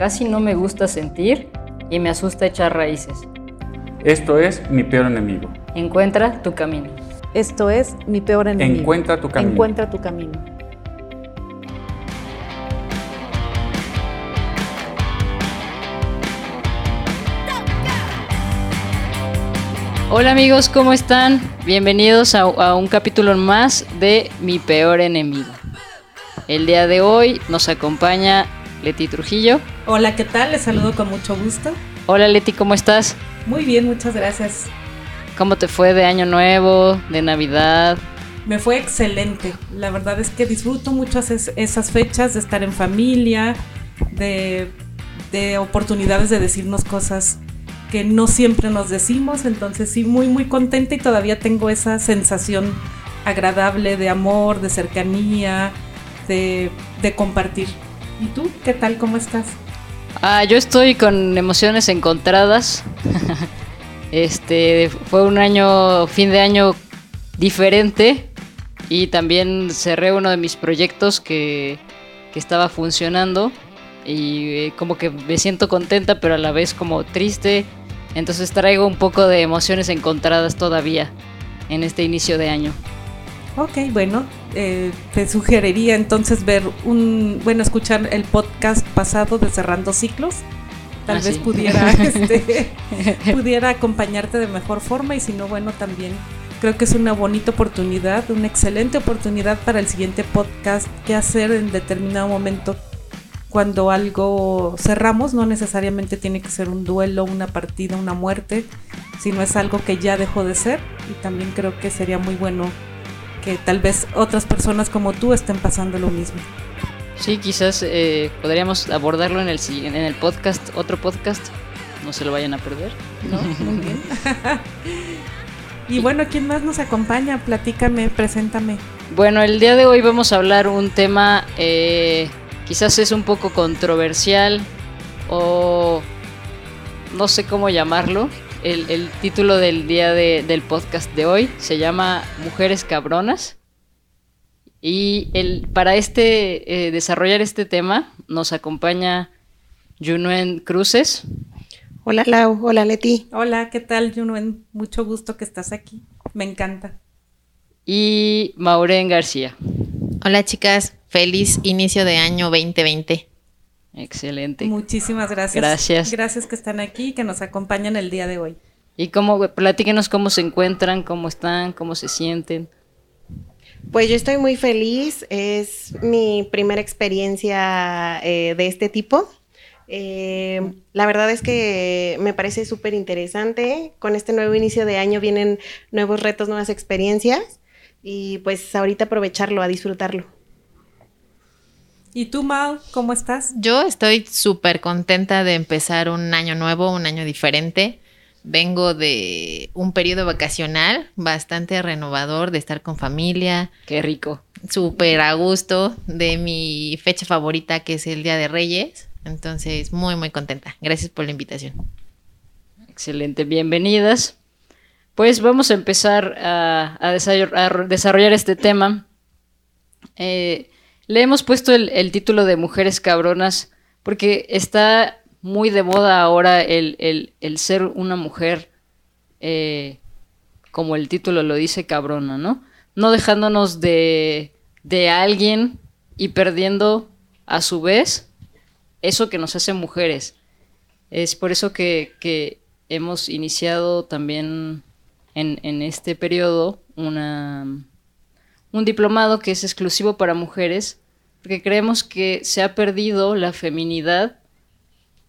casi no me gusta sentir y me asusta echar raíces. Esto es mi peor enemigo. Encuentra tu camino. Esto es mi peor enemigo. Encuentra tu camino. Encuentra tu camino. Hola amigos, ¿cómo están? Bienvenidos a, a, un capítulo más de Mi Peor Enemigo. El día de hoy nos acompaña Leti Trujillo. Hola, ¿qué tal? Les saludo con mucho gusto. Hola Leti, ¿cómo estás? Muy bien, muchas gracias. ¿Cómo te fue de Año Nuevo, de Navidad? Me fue excelente. La verdad es que disfruto mucho esas fechas de estar en familia, de, de oportunidades de decirnos cosas que no siempre nos decimos, entonces sí, muy, muy contenta y todavía tengo esa sensación agradable de amor, de cercanía, de, de compartir. ¿Y tú qué tal? ¿Cómo estás? Ah, yo estoy con emociones encontradas. este fue un año, fin de año diferente y también cerré uno de mis proyectos que, que estaba funcionando y eh, como que me siento contenta pero a la vez como triste entonces traigo un poco de emociones encontradas todavía en este inicio de año. Ok, bueno, eh, te sugeriría entonces ver un, bueno, escuchar el podcast pasado de Cerrando Ciclos. Tal Ah, vez sí. pudiera, este, pudiera acompañarte de mejor forma y si no, bueno, también creo que es una bonita oportunidad, una excelente oportunidad para el siguiente podcast que hacer en determinado momento cuando algo cerramos, no necesariamente tiene que ser un duelo, una partida, una muerte, sino es algo que ya dejó de ser y también creo que sería muy bueno que tal vez otras personas como tú estén pasando lo mismo. Sí, quizás eh, podríamos abordarlo en el, en el podcast, otro podcast. No se lo vayan a perder. ¿no? Muy bien. y bueno, ¿quién más nos acompaña? Platícame, preséntame. Bueno, el día de hoy vamos a hablar un tema eh, quizás es un poco controversial o no sé cómo llamarlo. El, el título del día de- del podcast de hoy se llama Mujeres Cabronas. Y el, para este eh, desarrollar este tema nos acompaña Junuen Cruces. Hola Lau, hola Leti. Hola, ¿qué tal, Junuen? Mucho gusto que estás aquí. Me encanta. y Maureen García. Hola chicas, feliz inicio de año 2020. Excelente. Muchísimas gracias. Gracias. Gracias que están aquí y que nos acompañan el día de hoy. Y cómo, platíquenos cómo se encuentran, cómo están, cómo se sienten. Pues yo estoy muy feliz, es mi primera experiencia eh, de este tipo. Eh, la verdad es que me parece súper interesante. Con este nuevo inicio de año vienen nuevos retos, nuevas experiencias y pues ahorita aprovecharlo, a disfrutarlo. ¿Y tú, Mal, cómo estás? Yo estoy súper contenta de empezar un año nuevo, un año diferente. Vengo de un periodo vacacional bastante renovador, de estar con familia, Qué rico. súper a gusto, de mi fecha favorita que es el Día de Reyes. Entonces, muy, muy contenta. Gracias por la invitación. Excelente, bienvenidas. Pues vamos a empezar a, a desarroll- a desarrollar este tema. Eh, le hemos puesto el, título de Mujeres Cabronas porque está muy de moda ahora el, ser una mujer, eh, como el título lo dice, cabrona, ¿no? No dejándonos de, de alguien y perdiendo a su vez eso que nos hace mujeres. Es por eso que, que hemos iniciado también en, en este periodo una, un diplomado que es exclusivo para mujeres, porque creemos que se ha perdido la feminidad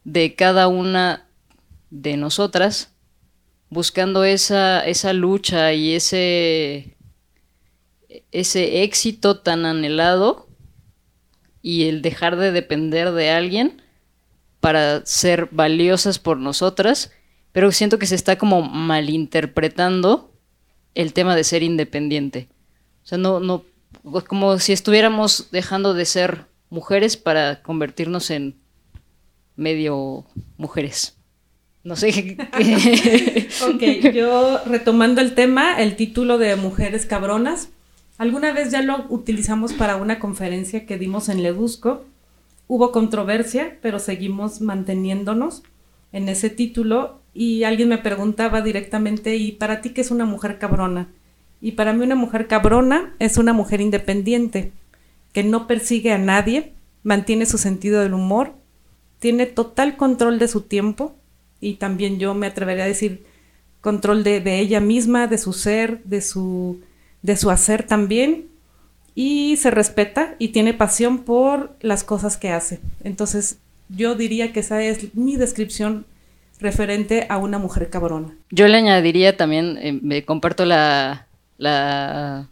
de cada una de nosotras, buscando esa, esa lucha y ese, ese éxito tan anhelado y el dejar de depender de alguien para ser valiosas por nosotras, pero siento que se está como malinterpretando el tema de ser independiente. O sea, no, no, como si estuviéramos dejando de ser mujeres para convertirnos en medio mujeres. No sé. ok, yo retomando el tema, el título de Mujeres Cabronas. Alguna vez ya lo utilizamos para una conferencia que dimos en Ledusco. Hubo controversia, pero seguimos manteniéndonos en ese título y alguien me preguntaba directamente, ¿y para ti qué es una mujer cabrona? Y para mí una mujer cabrona es una mujer independiente, que no persigue a nadie, mantiene su sentido del humor, tiene total control de su tiempo y también yo me atrevería a decir control de, ella misma, de su ser, de su, de su hacer también y se respeta y tiene pasión por las cosas que hace. Entonces yo diría que esa es mi descripción referente a una mujer cabrona. Yo le añadiría también, eh, me comparto la, la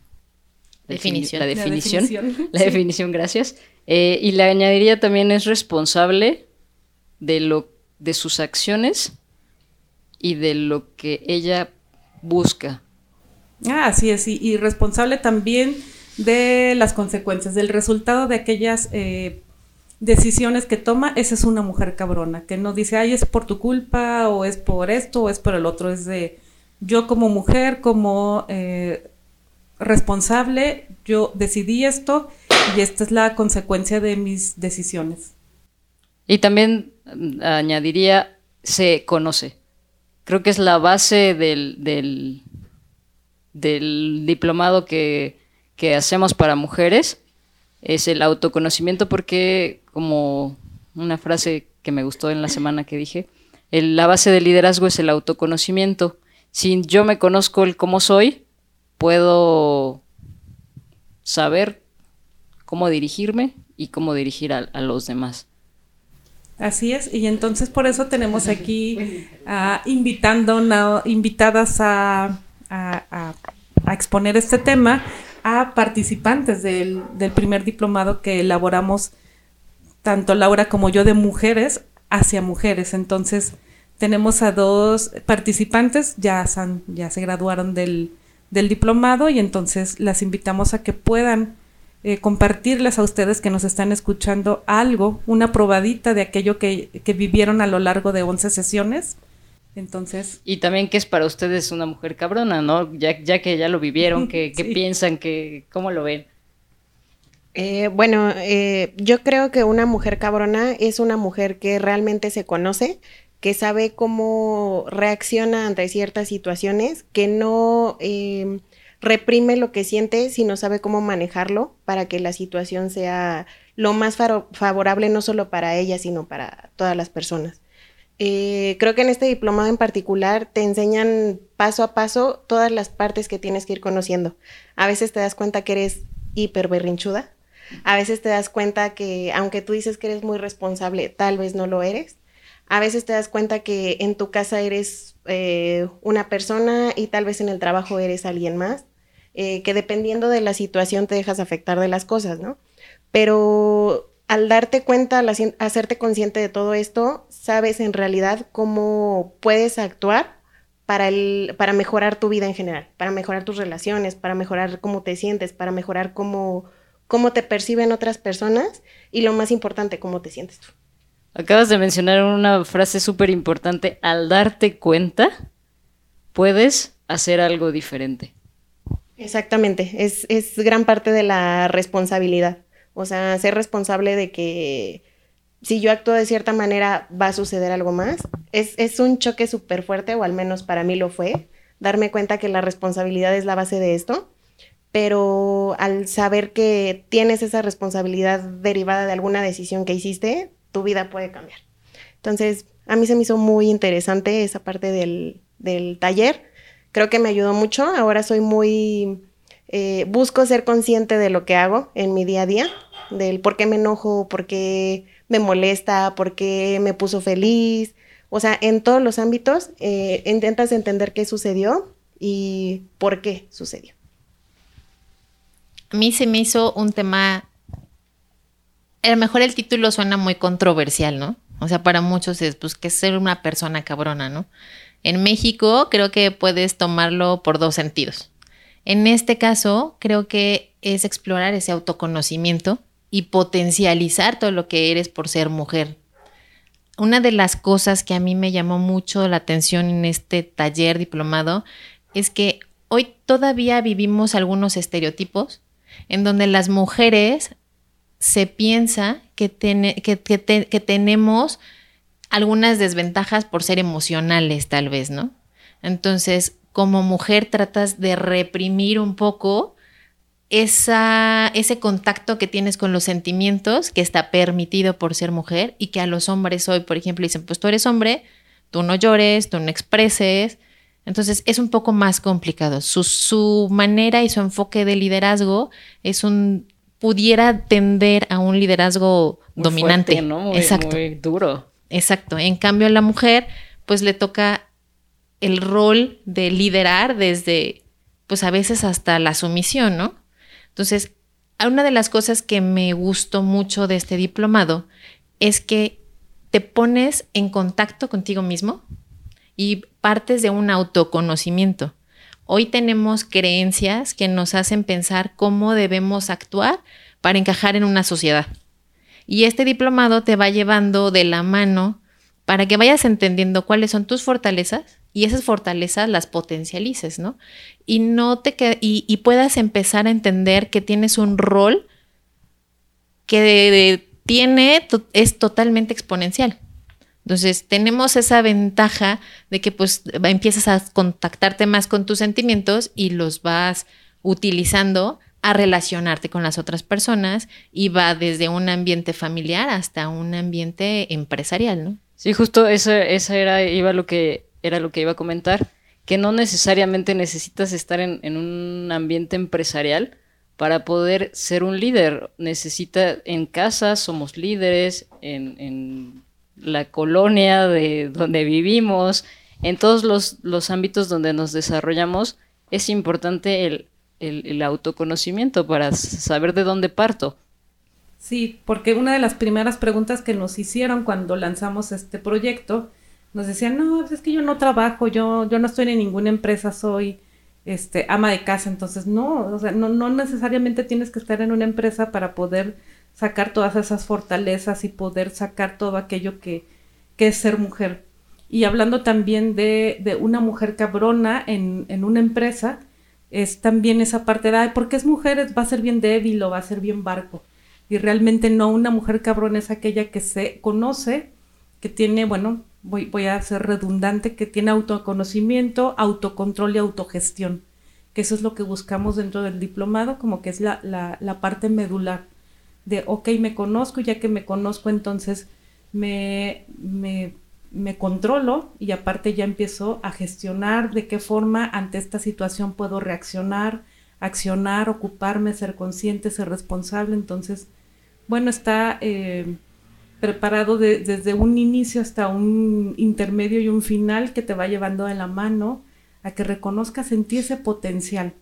definición. La definición, la definición, gracias. Eh, y le añadiría también es responsable de lo de sus acciones y de lo que ella busca. Ah, así es, y, responsable también de las consecuencias, del resultado de aquellas eh, decisiones que toma, esa es una mujer cabrona, que no dice, ay, es por tu culpa, o es por esto, o es por el otro, es de yo como mujer, como eh, responsable, yo decidí esto y esta es la consecuencia de mis decisiones. Y también mm, añadiría, se conoce. Creo que es la base del, del, diplomado que, que hacemos para mujeres, es el autoconocimiento porque, como una frase que me gustó en la semana que dije, la base del liderazgo es el autoconocimiento. Si yo me conozco el cómo soy, puedo saber cómo dirigirme y cómo dirigir a los demás. Así es, y entonces por eso tenemos aquí invitando, invitadas a, exponer este tema a participantes del, primer diplomado que elaboramos tanto Laura como yo de mujeres hacia mujeres. Entonces tenemos a dos participantes, ya, ya se graduaron del, del diplomado y entonces las invitamos a que puedan eh, compartirles a ustedes que nos están escuchando algo, una probadita de aquello que, vivieron a lo largo de 11 sesiones. Entonces. Y también que es para ustedes una mujer cabrona, ¿no? Ya, ya que ya lo vivieron, ¿qué, piensan? Que, ¿Cómo lo ven? Eh, bueno, eh, yo creo que una mujer cabrona es una mujer que realmente se conoce, que sabe cómo reacciona ante ciertas situaciones, que no reprime lo que siente, sino sabe cómo manejarlo para que la situación sea lo más favorable no solo para ella, sino para todas las personas. Eh, creo que en este diplomado en particular te enseñan paso a paso todas las partes que tienes que ir conociendo. A veces te das cuenta que eres hiper berrinchuda, a veces te das cuenta que aunque tú dices que eres muy responsable, tal vez no lo eres. A veces te das cuenta que en tu casa eres eh, una persona y tal vez en el trabajo eres alguien más. Eh, que dependiendo de la situación te dejas afectar de las cosas, ¿no? Pero al darte cuenta, al hacerte consciente de todo esto, sabes en realidad cómo puedes actuar para, el, para mejorar tu vida en general, para mejorar tus relaciones, para mejorar cómo te sientes, para mejorar cómo, cómo te perciben otras personas y lo más importante, cómo te sientes tú. Acabas de mencionar una frase súper importante. Al darte cuenta, puedes hacer algo diferente. Exactamente, es, es gran parte de la responsabilidad. O sea, ser responsable de que si yo actúo de cierta manera va a suceder algo más. Es, es un choque súper fuerte, o al menos para mí lo fue, darme cuenta que la responsabilidad es la base de esto, pero al saber que tienes esa responsabilidad derivada de alguna decisión que hiciste, tu vida puede cambiar. Entonces, a mí se me hizo muy interesante esa parte del, del taller creo que me ayudó mucho. Ahora soy muy, eh, busco ser consciente de lo que hago en mi día a día, del por qué me enojo, por qué me molesta, por qué me puso feliz. O sea, en todos los ámbitos eh, intentas entender qué sucedió y por qué sucedió. A mí se me hizo un tema, a lo mejor el título suena muy controversial, ¿no? O sea, para muchos es, pues, que ser una persona cabrona, ¿no? En México creo que puedes tomarlo por dos sentidos. En este caso, creo que es explorar ese autoconocimiento y potencializar todo lo que eres por ser mujer. Una de las cosas que a mí me llamó mucho la atención en este taller diplomado es que hoy todavía vivimos algunos estereotipos en donde las mujeres se piensa que, que, tenemos algunas desventajas por ser emocionales, tal vez, ¿no? Entonces, como mujer tratas de reprimir un poco esa, ese contacto que tienes con los sentimientos que está permitido por ser mujer y que a los hombres hoy, por ejemplo, dicen, pues tú eres hombre, tú no llores, tú no expreses. Entonces es un poco más complicado. Su, su manera y su enfoque de liderazgo es un pudiera tender a un liderazgo dominante. ¿no? Exacto. Muy duro. Exacto. En cambio, a la mujer, pues le toca el rol de liderar desde, pues a veces hasta la sumisión, ¿no? Entonces, una de las cosas que me gustó mucho de este diplomado es que te pones en contacto contigo mismo y partes de un autoconocimiento. Hoy tenemos creencias que nos hacen pensar cómo debemos actuar para encajar en una sociedad. Y este diplomado te va llevando de la mano para que vayas entendiendo cuáles son tus fortalezas y esas fortalezas las potencialices, ¿no? Y no te y, puedas empezar a entender que tienes un rol que tiene es totalmente exponencial. Entonces, tenemos esa ventaja de que pues empiezas a contactarte más con tus sentimientos y los vas utilizando a relacionarte con las otras personas y va desde un ambiente familiar hasta un ambiente empresarial, ¿no? Sí, justo eso, esa era, iba lo que, era lo que iba a comentar, que no necesariamente necesitas estar en, en un ambiente empresarial para poder ser un líder. Necesita, en casa somos líderes, en la colonia de donde vivimos, en todos los, ámbitos donde nos desarrollamos, es importante el, el, autoconocimiento para saber de dónde parto. Sí, porque una de las primeras preguntas que nos hicieron cuando lanzamos este proyecto, nos decían, no, pues es que yo no trabajo, yo, yo no estoy en ninguna empresa, soy este, ama de casa, entonces no, o sea, no, no necesariamente tienes que estar en una empresa para poder sacar todas esas fortalezas y poder sacar todo aquello que, es ser mujer. Y hablando también de, una mujer cabrona en, una empresa, es también esa parte de, porque es mujer, va a ser bien débil o va a ser bien barco. Y realmente no, una mujer cabrona es aquella que se conoce, que tiene, bueno, voy, voy a ser redundante, que tiene autoconocimiento, autocontrol y autogestión. Que eso es lo que buscamos dentro del diplomado, como que es la, la parte medular de, ok, me conozco, ya que me conozco, entonces me, me, me controlo y aparte ya empiezo a gestionar de qué forma ante esta situación puedo reaccionar, accionar, ocuparme, ser consciente, ser responsable. Entonces, bueno, está eh, preparado desde un inicio hasta un intermedio y un final que te va llevando de la mano a que reconozcas en ese potencial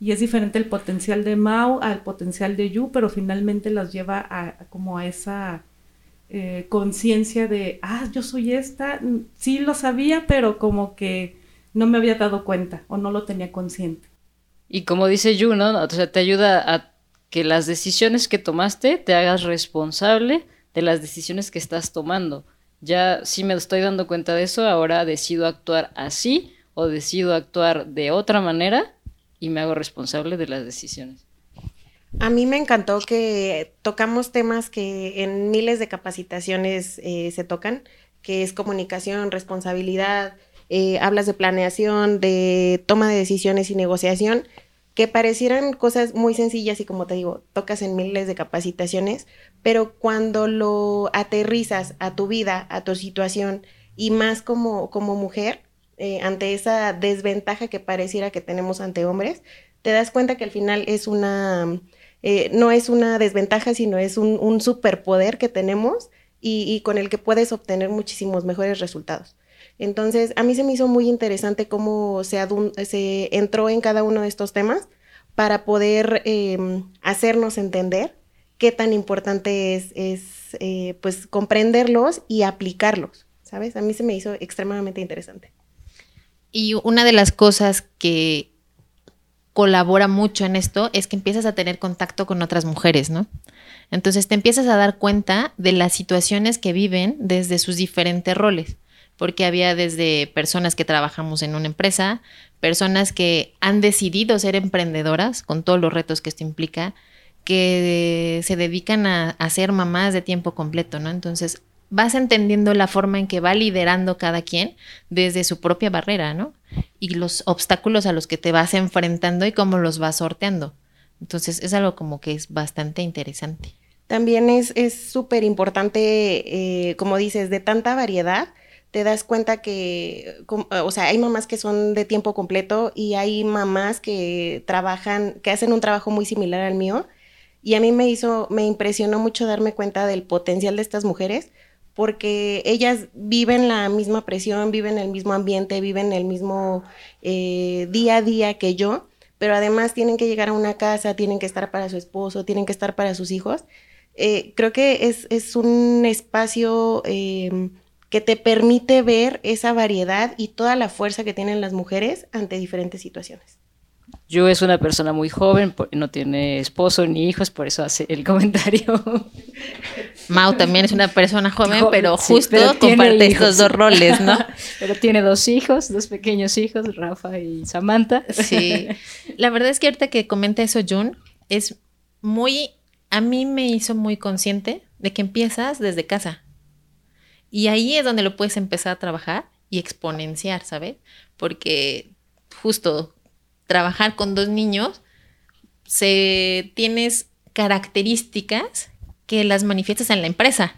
y es diferente el potencial de Mao al potencial de Yu, pero finalmente los lleva a, como a esa eh, conciencia de, ah, yo soy esta, sí lo sabía, pero como que no me había dado cuenta o no lo tenía consciente. Y como dice Yu, ¿no? O sea, te ayuda a que las decisiones que tomaste te hagas responsable de las decisiones que estás tomando. Ya sí me estoy dando cuenta de eso, ahora decido actuar así o decido actuar de otra manera y me hago responsable de las decisiones. A mí me encantó que tocamos temas que en miles de capacitaciones eh, se tocan, que es comunicación, responsabilidad, eh, hablas de planeación, de toma de decisiones y negociación, que parecieran cosas muy sencillas y como te digo, tocas en miles de capacitaciones, pero cuando lo aterrizas a tu vida, a tu situación y más como, como mujer, eh, ante esa desventaja que pareciera que tenemos ante hombres, te das cuenta que al final es una, eh, no es una desventaja, sino es un, superpoder que tenemos y, con el que puedes obtener muchísimos mejores resultados. Entonces, a mí se me hizo muy interesante cómo se, se entró en cada uno de estos temas para poder em, hacernos entender qué tan importante es, es eh, pues comprenderlos y aplicarlos, ¿sabes? A mí se me hizo extremadamente interesante. Y una de las cosas que colabora mucho en esto es que empiezas a tener contacto con otras mujeres, ¿no? Entonces te empiezas a dar cuenta de las situaciones que viven desde sus diferentes roles, porque había desde personas que trabajamos en una empresa, personas que han decidido ser emprendedoras con todos los retos que esto implica, que se dedican a, a ser mamás de tiempo completo, ¿no? Entonces vas entendiendo la forma en que va liderando cada quien desde su propia barrera, ¿no? Y los obstáculos a los que te vas enfrentando y cómo los vas sorteando. Entonces es algo como que es bastante interesante. También es súper importante, eh, como dices, de tanta variedad, te das cuenta que, o sea, hay mamás que son de tiempo completo y hay mamás que trabajan, que hacen un trabajo muy similar al mío. Y a mí me hizo, me impresionó mucho darme cuenta del potencial de estas mujeres, porque ellas viven la misma presión, viven el mismo ambiente, viven el mismo eh, día a día que yo, pero además tienen que llegar a una casa, tienen que estar para su esposo, tienen que estar para sus hijos. Eh, creo que es, un espacio em, que te permite ver esa variedad y toda la fuerza que tienen las mujeres ante diferentes situaciones. Yo es una persona muy joven, no tiene esposo ni hijos, por eso hace el comentario. Mau también es una persona joven, pero justo comparte estos dos roles, ¿no? pero tiene dos hijos, dos pequeños hijos, Rafa y Samantha. Sí. La verdad es que ahorita que comenta eso Jun, es muy a mí me hizo muy consciente de que empiezas desde casa. Y ahí es donde lo puedes empezar a trabajar y exponenciar, ¿sabes? Porque justo trabajar con dos niños, se tienes características que las manifiestas en la empresa.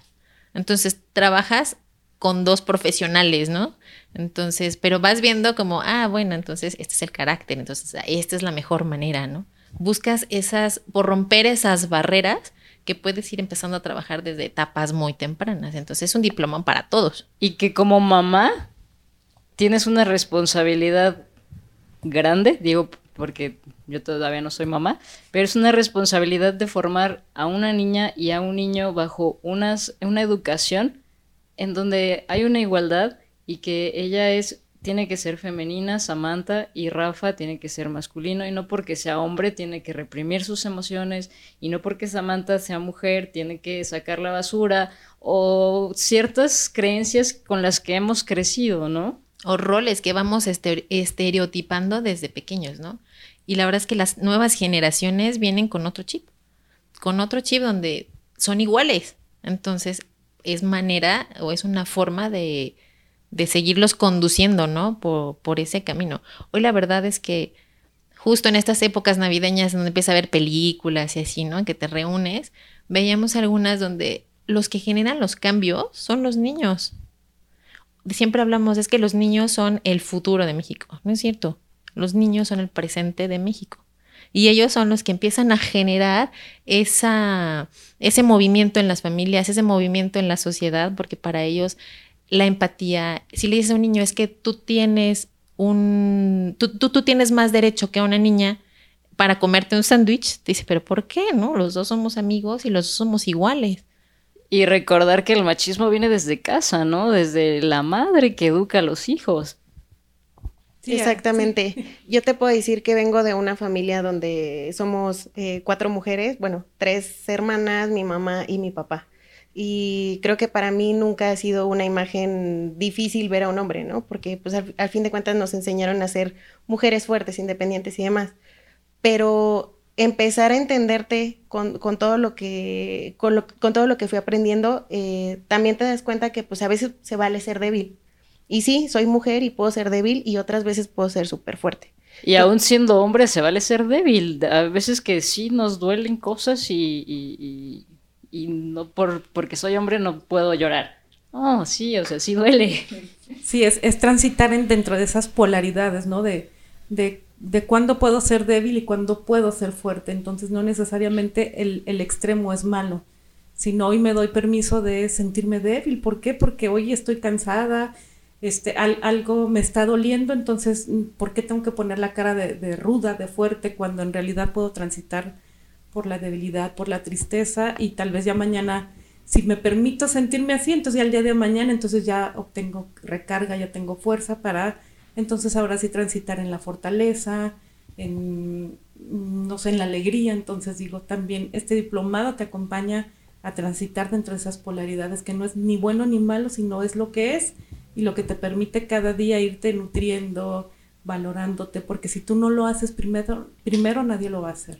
Entonces, trabajas con dos profesionales, ¿no? Entonces, pero vas viendo como, ah, bueno, entonces este es el carácter, entonces esta es la mejor manera, ¿no? buscas esas, por romper esas barreras que puedes ir empezando a trabajar desde etapas muy tempranas. Entonces es un diploma para todos. Y que como mamá tienes una responsabilidad grande, digo porque yo todavía no soy mamá, pero es una responsabilidad de formar a una niña y a un niño bajo unas, una educación en donde hay una igualdad y que ella es tiene que ser femenina, Samantha y Rafa tiene que ser masculino y no porque sea hombre tiene que reprimir sus emociones y no porque Samantha sea mujer tiene que sacar la basura o ciertas creencias con las que hemos crecido, ¿no? O roles que vamos estereotipando desde pequeños, ¿no? Y la verdad es que las nuevas generaciones vienen con otro chip, con otro chip donde son iguales. Entonces es manera o es una forma de de seguirlos conduciendo, ¿no? Por, por, ese camino. Hoy la verdad es que justo en estas épocas navideñas donde empieza a ver películas y así, ¿no? Que te reúnes, veíamos algunas donde los que generan los cambios son los niños. Siempre hablamos, es que los niños son el futuro de México, ¿no es cierto? Los niños son el presente de México. Y ellos son los que empiezan a generar ese movimiento en las familias, ese movimiento en la sociedad, porque para ellos la empatía. Si le dices a un niño, es que tú tienes un, tú, tú, tienes más derecho que una niña para comerte un sándwich, dice, pero ¿por qué? No, los dos somos amigos y los dos somos iguales. Y recordar que el machismo viene desde casa, ¿no? Desde la madre que educa a los hijos. Exactamente. Yo te puedo decir que vengo de una familia donde somos eh, cuatro mujeres, bueno, tres hermanas, mi mamá y mi papá y creo que para mí nunca ha sido una imagen difícil ver a un hombre, ¿no? Porque pues al, fin de cuentas nos enseñaron a ser mujeres fuertes, independientes y demás. Pero empezar a entenderte con, todo lo que con, todo lo que fui aprendiendo, eh, también te das cuenta que pues a veces se vale ser débil. Y sí, soy mujer y puedo ser débil y otras veces puedo ser súper fuerte. Y aún siendo hombre se vale ser débil. A veces que sí nos duelen cosas y y no por porque soy hombre no puedo llorar. Oh, sí, o sea, sí duele. Sí, es, es transitar en, dentro de esas polaridades, ¿no? De, de, de cuándo puedo ser débil y cuándo puedo ser fuerte. Entonces, no necesariamente el, el extremo es malo, sino hoy me doy permiso de sentirme débil. ¿Por qué? Porque hoy estoy cansada, este, algo me está doliendo, entonces, ¿por qué tengo que poner la cara de, de ruda, de fuerte, cuando en realidad puedo transitar por la debilidad, por la tristeza y tal vez ya mañana, si me permito sentirme así, entonces ya el día de mañana, entonces ya obtengo recarga, ya tengo fuerza para, entonces ahora sí transitar en la fortaleza, en, no sé, en la alegría. Entonces digo, también este diplomado te acompaña a transitar dentro de esas polaridades que no es ni bueno ni malo, sino es lo que es y lo que te permite cada día irte nutriendo, valorándote, porque si tú no lo haces primero, primero nadie lo va a hacer.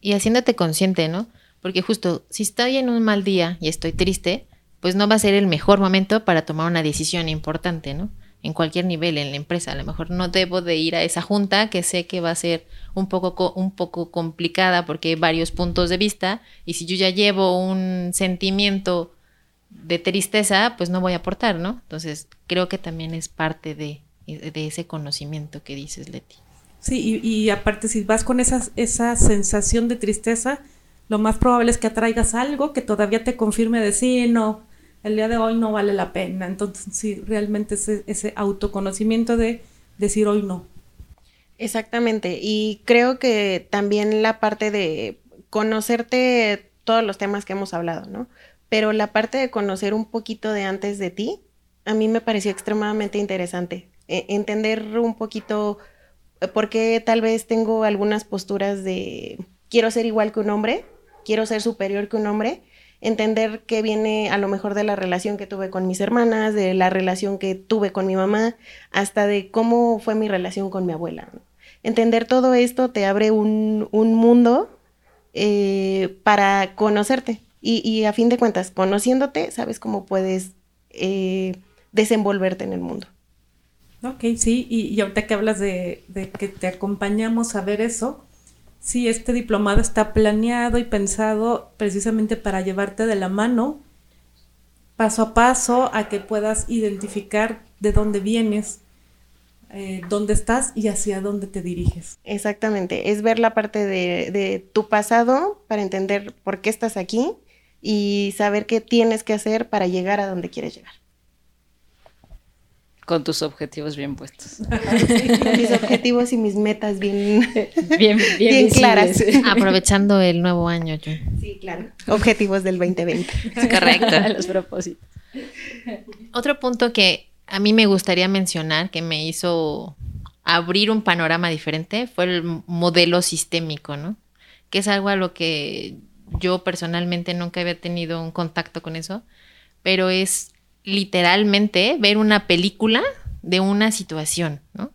Y haciéndote consciente, ¿no? Porque justo si estoy en un mal día y estoy triste, pues no va a ser el mejor momento para tomar una decisión importante, ¿no? En cualquier nivel en la empresa. A lo mejor no debo de ir a esa junta que sé que va a ser un poco, un poco complicada porque hay varios puntos de vista y si yo ya llevo un sentimiento de tristeza, pues no voy a aportar, ¿no? Entonces creo que también es parte de, de ese conocimiento que dices, Leti. Sí, y, aparte si vas con esa, esa sensación de tristeza, lo más probable es que atraigas algo que todavía te confirme de sí, no, el día de hoy no vale la pena. Entonces, sí, realmente ese, autoconocimiento de decir hoy no. Exactamente, y creo que también la parte de conocerte todos los temas que hemos hablado, ¿no? Pero la parte de conocer un poquito de antes de ti, a mí me pareció extremadamente interesante. E, entender un poquito eh, por qué tal vez tengo algunas posturas de quiero ser igual que un hombre, quiero ser superior que un hombre, entender que viene a lo mejor de la relación que tuve con mis hermanas, de la relación que tuve con mi mamá, hasta de cómo fue mi relación con mi abuela. Entender todo esto te abre un, mundo eh, para conocerte. Y, a fin de cuentas, conociéndote, sabes cómo puedes eh, desenvolverte en el mundo. Ok, sí, y, ahorita que hablas de, que te acompañamos a ver eso, sí, este diplomado está planeado y pensado precisamente para llevarte de la mano, paso a paso, a que puedas identificar de dónde vienes, eh, dónde estás y hacia dónde te diriges. Exactamente, es ver la parte de, de tu pasado para entender por qué estás aquí y saber qué tienes que hacer para llegar a donde quieres llegar. Con tus objetivos bien puestos. mis objetivos y mis metas bien, bien, bien, claras. Aprovechando el nuevo año. Sí, claro. Objetivos del 2020. Correcto. Los propósitos. Otro punto que a mí me gustaría mencionar, que me hizo abrir un panorama diferente, fue el modelo sistémico, ¿no? Que es algo a lo que yo personalmente nunca había tenido un contacto con eso, pero es literalmente ver una película de una situación, ¿no?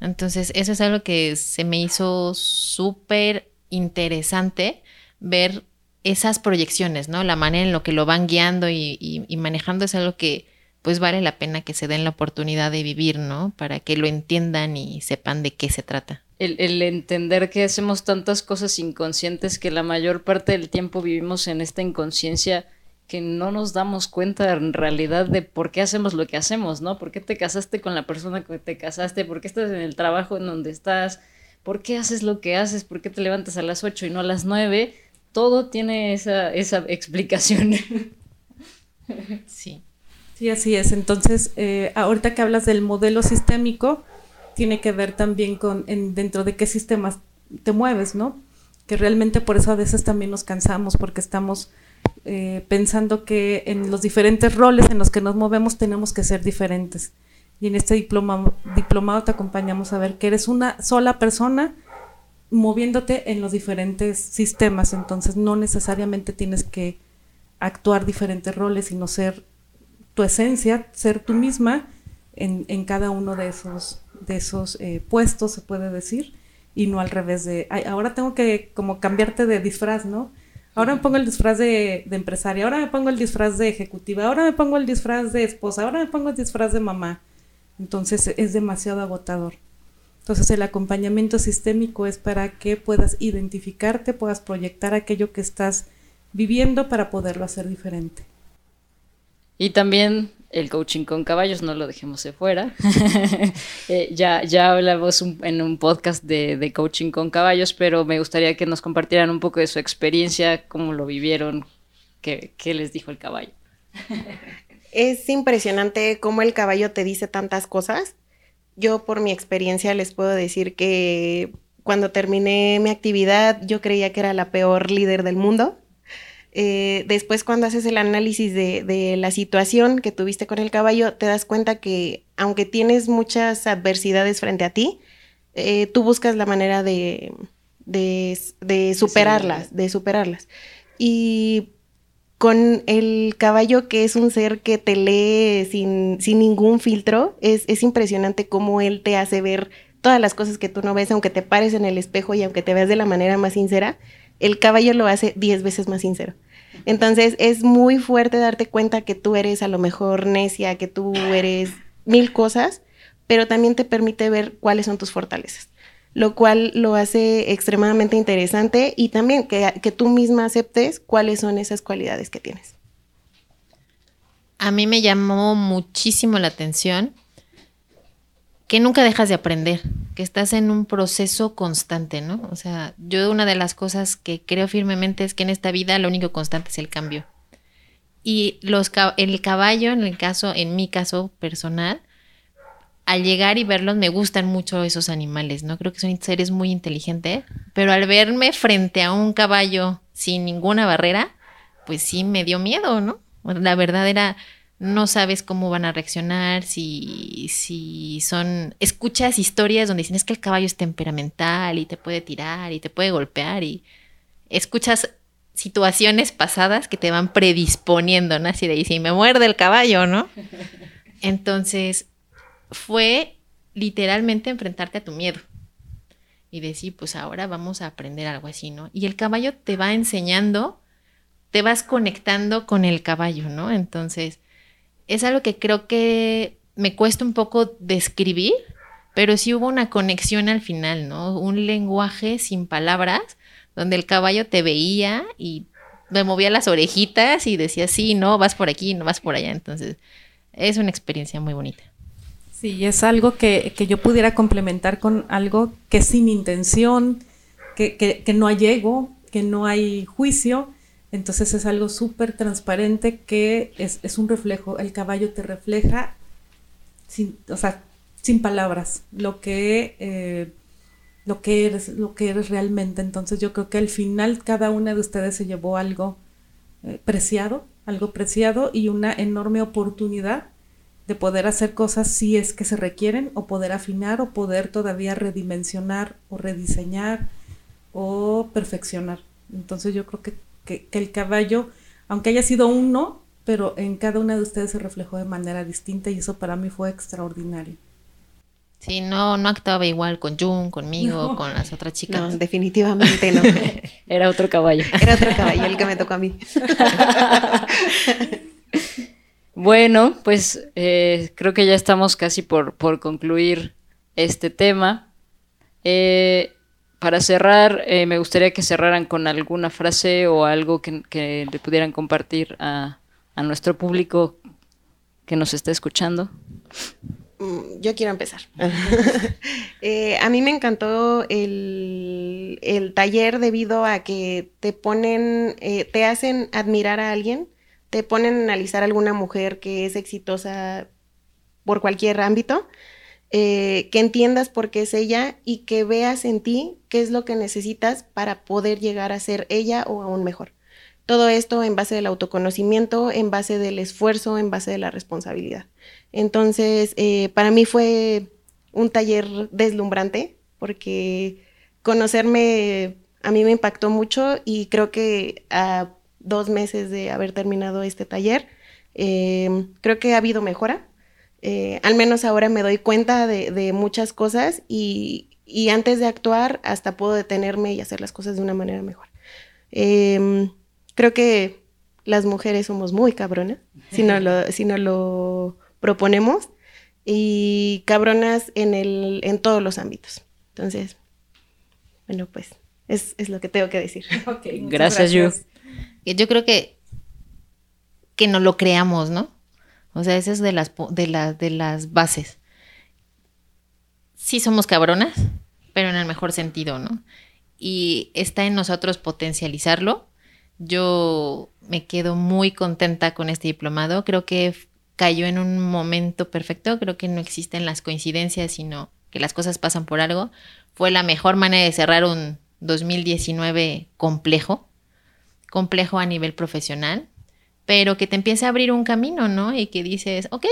Entonces, eso es algo que se me hizo súper interesante ver esas proyecciones, ¿no? La manera en lo que lo van guiando y, manejando es algo que pues vale la pena que se den la oportunidad de vivir, ¿no? Para que lo entiendan y sepan de qué se trata. El, entender que hacemos tantas cosas inconscientes que la mayor parte del tiempo vivimos en esta inconsciencia que no nos damos cuenta en realidad de por qué hacemos lo que hacemos, ¿no? ¿Por qué te casaste con la persona que te casaste? ¿Por qué estás en el trabajo en donde estás? ¿Por qué haces lo que haces? ¿Por qué te levantas a las 8 y no a las 9? Todo tiene esa, esa explicación. sí. Sí, así es. Entonces, eh, ahorita que hablas del modelo sistémico, tiene que ver también con en, dentro de qué sistemas te mueves, ¿no? Que realmente por eso a veces también nos cansamos, porque estamos eh, pensando que en los diferentes roles en los que nos movemos tenemos que ser diferentes. Y en este diploma, diplomado te acompañamos a ver que eres una sola persona moviéndote en los diferentes sistemas, entonces no necesariamente tienes que actuar diferentes roles, sino ser tu esencia, ser tú misma en, cada uno de esos, de esos eh, puestos, se puede decir, y no al revés de, ahora tengo que como cambiarte de disfraz, ¿no? Ahora me pongo el disfraz de, empresaria, ahora me pongo el disfraz de ejecutiva, ahora me pongo el disfraz de esposa, ahora me pongo el disfraz de mamá. Entonces es demasiado agotador. Entonces el acompañamiento sistémico es para que puedas identificarte, puedas proyectar aquello que estás viviendo para poderlo hacer diferente. Y también el coaching con caballos, no lo dejemos de fuera. Eh, ya, ya hablamos en un podcast de, coaching con caballos, pero me gustaría que nos compartieran un poco de su experiencia, cómo lo vivieron, qué, qué les dijo el caballo. es impresionante cómo el caballo te dice tantas cosas. Yo por mi experiencia les puedo decir que cuando terminé mi actividad, yo creía que era la peor líder del mundo. Eh, después, cuando haces el análisis de, la situación que tuviste con el caballo, te das cuenta que aunque tienes muchas adversidades frente a ti, eh, tú buscas la manera de, superarlas, de superarlas. Y con el caballo, que es un ser que te lee sin, ningún filtro, es, es, impresionante cómo él te hace ver todas las cosas que tú no ves, aunque te pares en el espejo y aunque te veas de la manera más sincera, el caballo lo hace diez veces más sincero. Entonces es muy fuerte darte cuenta que tú eres a lo mejor necia, que tú eres mil cosas, pero también te permite ver cuáles son tus fortalezas lo cual lo hace extremadamente interesante y también que, tú misma aceptes cuáles son esas cualidades que tienes. A mí me llamó muchísimo la atención que nunca dejas de aprender, que estás en un proceso constante, ¿no? O sea, yo una de las cosas que creo firmemente es que en esta vida lo único constante es el cambio. Y los, el caballo, en el caso, en mi caso personal, al llegar y verlos me gustan mucho esos animales, ¿no? Creo que son seres muy inteligentes, pero al verme frente a un caballo sin ninguna barrera, pues sí me dio miedo, ¿no? La verdad era, no sabes cómo van a reaccionar, si, si son, escuchas historias donde dicen es que el caballo es temperamental y te puede tirar y te puede golpear y escuchas situaciones pasadas que te van predisponiendo, ¿no? Así de, y si me muerde el caballo, ¿no? Entonces, fue literalmente enfrentarte a tu miedo y decir, pues ahora vamos a aprender algo así, ¿no? Y el caballo te va enseñando, te vas conectando con el caballo, ¿no? Entonces, es algo que creo que me cuesta un poco describir, pero sí hubo una conexión al final, ¿no? Un lenguaje sin palabras, donde el caballo te veía y me movía las orejitas y decía, sí, no, vas por aquí, no vas por allá. Entonces, es una experiencia muy bonita. Sí, es algo que, yo pudiera complementar con algo que sin intención, que, que, no hay ego, que no hay juicio. Entonces es algo súper transparente que es, un reflejo. El caballo te refleja sin, o sea, sin palabras lo que, eh, lo que eres, lo que eres realmente. Entonces yo creo que al final cada una de ustedes se llevó algo eh, preciado, algo preciado y una enorme oportunidad de poder hacer cosas si es que se requieren o poder afinar o poder todavía redimensionar o rediseñar o perfeccionar. Entonces yo creo que, que, el caballo, aunque haya sido uno, pero en cada una de ustedes se reflejó de manera distinta y eso para mí fue extraordinario. Sí, no, no actuaba igual con Jun, conmigo, con las otras chicas. No, definitivamente no. Era otro caballo. Era otro caballo el que me tocó a mí. Bueno, pues eh, creo que ya estamos casi por, concluir este tema. Eh, para cerrar, eh, me gustaría que cerraran con alguna frase o algo que, le pudieran compartir a, nuestro público que nos está escuchando. Mm, yo quiero empezar. a mí me encantó el, el, taller debido a que te ponen, te hacen admirar a alguien te ponen a analizar a alguna mujer que es exitosa por cualquier ámbito, eh, que entiendas por qué es ella y que veas en ti qué es lo que necesitas para poder llegar a ser ella o aún mejor. Todo esto en base del autoconocimiento, en base del esfuerzo, en base de la responsabilidad. Entonces, eh, para mí fue un taller deslumbrante porque conocerme a mí me impactó mucho y creo que a dos meses de haber terminado este taller. Eh, creo que ha habido mejora. Eh, al menos ahora me doy cuenta de, muchas cosas y, antes de actuar hasta puedo detenerme y hacer las cosas de una manera mejor. Em, creo que las mujeres somos muy cabronas, si no lo, si no lo proponemos, y cabronas en, el, en todos los ámbitos. Entonces, bueno, pues es, lo que tengo que decir. gracias, gracias yo creo que, que no lo creamos, ¿no? O sea, esa es de las, de, de las bases. Sí somos cabronas, pero en el mejor sentido, ¿no? Y está en nosotros potencializarlo. Yo me quedo muy contenta con este diplomado. Creo que cayó en un momento perfecto. Creo que no existen las coincidencias, sino que las cosas pasan por algo. fue la mejor manera de cerrar un 2019 complejo, complejo a nivel profesional, pero que te empieza a abrir un camino, ¿no? Y que dices, ok,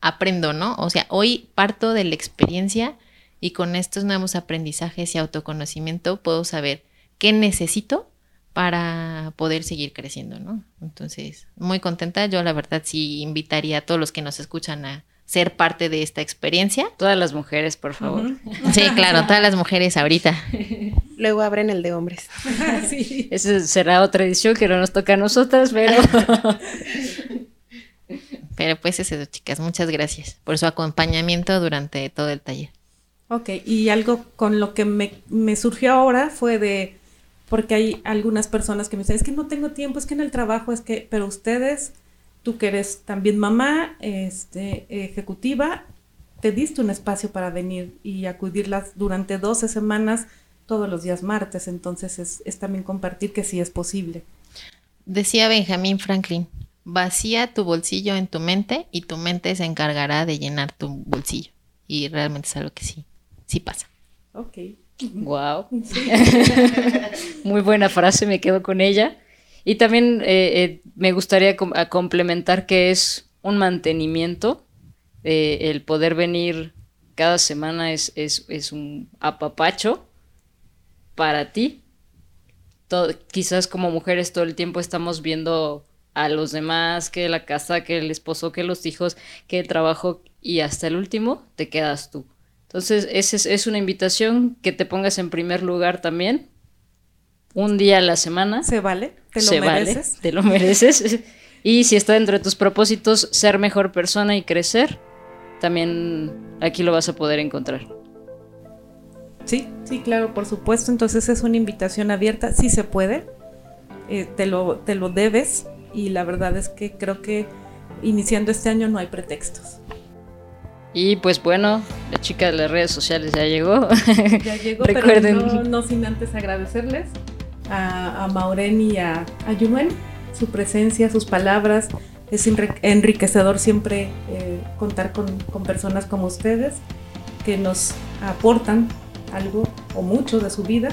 aprendo, ¿no? O sea, hoy parto de la experiencia y con estos nuevos aprendizajes y autoconocimiento puedo saber qué necesito para poder seguir creciendo, ¿no? Entonces, muy contenta. Yo la verdad sí invitaría a todos los que nos escuchan a ser parte de esta experiencia. Todas las mujeres, por favor. Sí, claro, todas las mujeres ahorita. Luego abren el de hombres. sí. Esa será otra edición que no nos toca a nosotras, pero... pero pues es eso, chicas. Muchas gracias por su acompañamiento durante todo el taller. Ok, y algo con lo que me, me surgió ahora fue de porque hay algunas personas que me dicen, es que no tengo tiempo, es que en el trabajo, es que, pero ustedes, tú que eres también mamá, este, ejecutiva, te diste un espacio para venir y acudirlas durante 12 semanas todos los días martes, entonces es, es también compartir que sí es posible. Decía Benjamin Franklin, vacía tu bolsillo en tu mente y tu mente se encargará de llenar tu bolsillo. Y realmente es algo que sí, sí pasa. Ok. Wow. Muy buena frase, me quedo con ella. Y también eh, eh, me gustaría complementar que es un mantenimiento. Eh, el poder venir cada semana es, es, un apapacho para ti. quizás como mujeres todo el tiempo estamos viendo a los demás, que la casa, que el esposo, que los hijos, que el trabajo y hasta el último te quedas tú. Entonces, es, es una invitación que te pongas en primer lugar también. Un día a la semana. Se vale, te lo mereces. te lo mereces. y si está dentro de tus propósitos ser mejor persona y crecer, también aquí lo vas a poder encontrar. Sí, sí, claro, por supuesto. Entonces es una invitación abierta, sí se puede, eh, te, lo, te lo debes y la verdad es que creo que iniciando este año no hay pretextos. Y pues bueno, la chica de las redes sociales ya llegó. Ya llegó, pero no, sin antes agradecerles a, a Mauren y a, a Yunuen su presencia, sus palabras. Es enriquecedor siempre eh, contar con, con personas como ustedes que nos aportan algo o mucho de su vida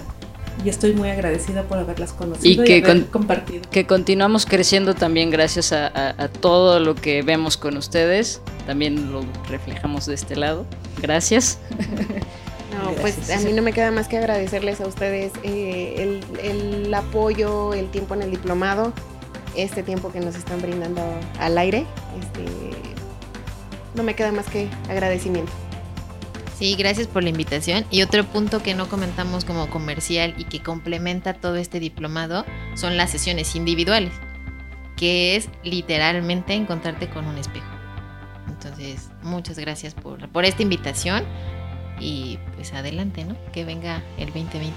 y estoy muy agradecida por haberlas conocido y, que haber compartido. Que continuamos creciendo también gracias a, todo lo que vemos con ustedes. También lo reflejamos de este lado. Gracias. No, pues a mí no me queda más que agradecerles a ustedes eh, el, apoyo, el tiempo en el diplomado, este tiempo que nos están brindando al aire. Este, no me queda más que agradecimiento. Sí, gracias por la invitación. Y otro punto que no comentamos como comercial y que complementa todo este diplomado son las sesiones individuales, que es literalmente encontrarte con un espejo. Entonces, muchas gracias por, por esta invitación y pues adelante, ¿no? Que venga el 2020.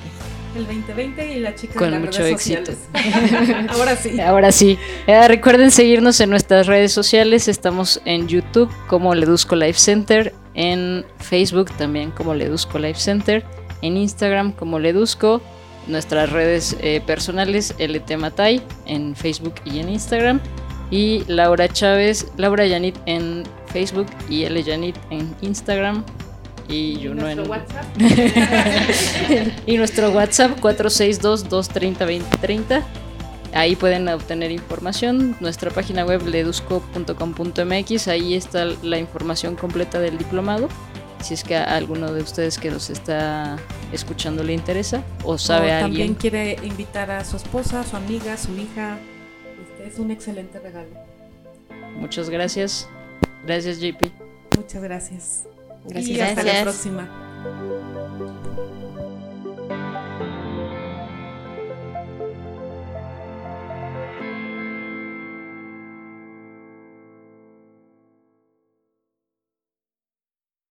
El 2020 y la chica Con de las mucho redes éxito. Ahora sí. Ahora sí. Eh, recuerden seguirnos en nuestras redes sociales. Estamos en YouTube como Ledusco Life Center, en Facebook también como Ledusco Life Center, en Instagram como Ledusco, nuestras redes eh, personales LT Matay en Facebook y en Instagram y Laura Chávez, Laura Yanit en Facebook y L Yanit en Instagram y yo no en WhatsApp? y nuestro WhatsApp 462 230 2030 Ahí pueden obtener información. Nuestra página web ledusco.com.mx, ahí está la información completa del diplomado. Si es que a alguno de ustedes que nos está escuchando le interesa o sabe o alguien. También quiere invitar a su esposa, su amiga, su hija. Este es un excelente regalo. Muchas gracias. Gracias, JP. Muchas gracias. Gracias. Y hasta la próxima.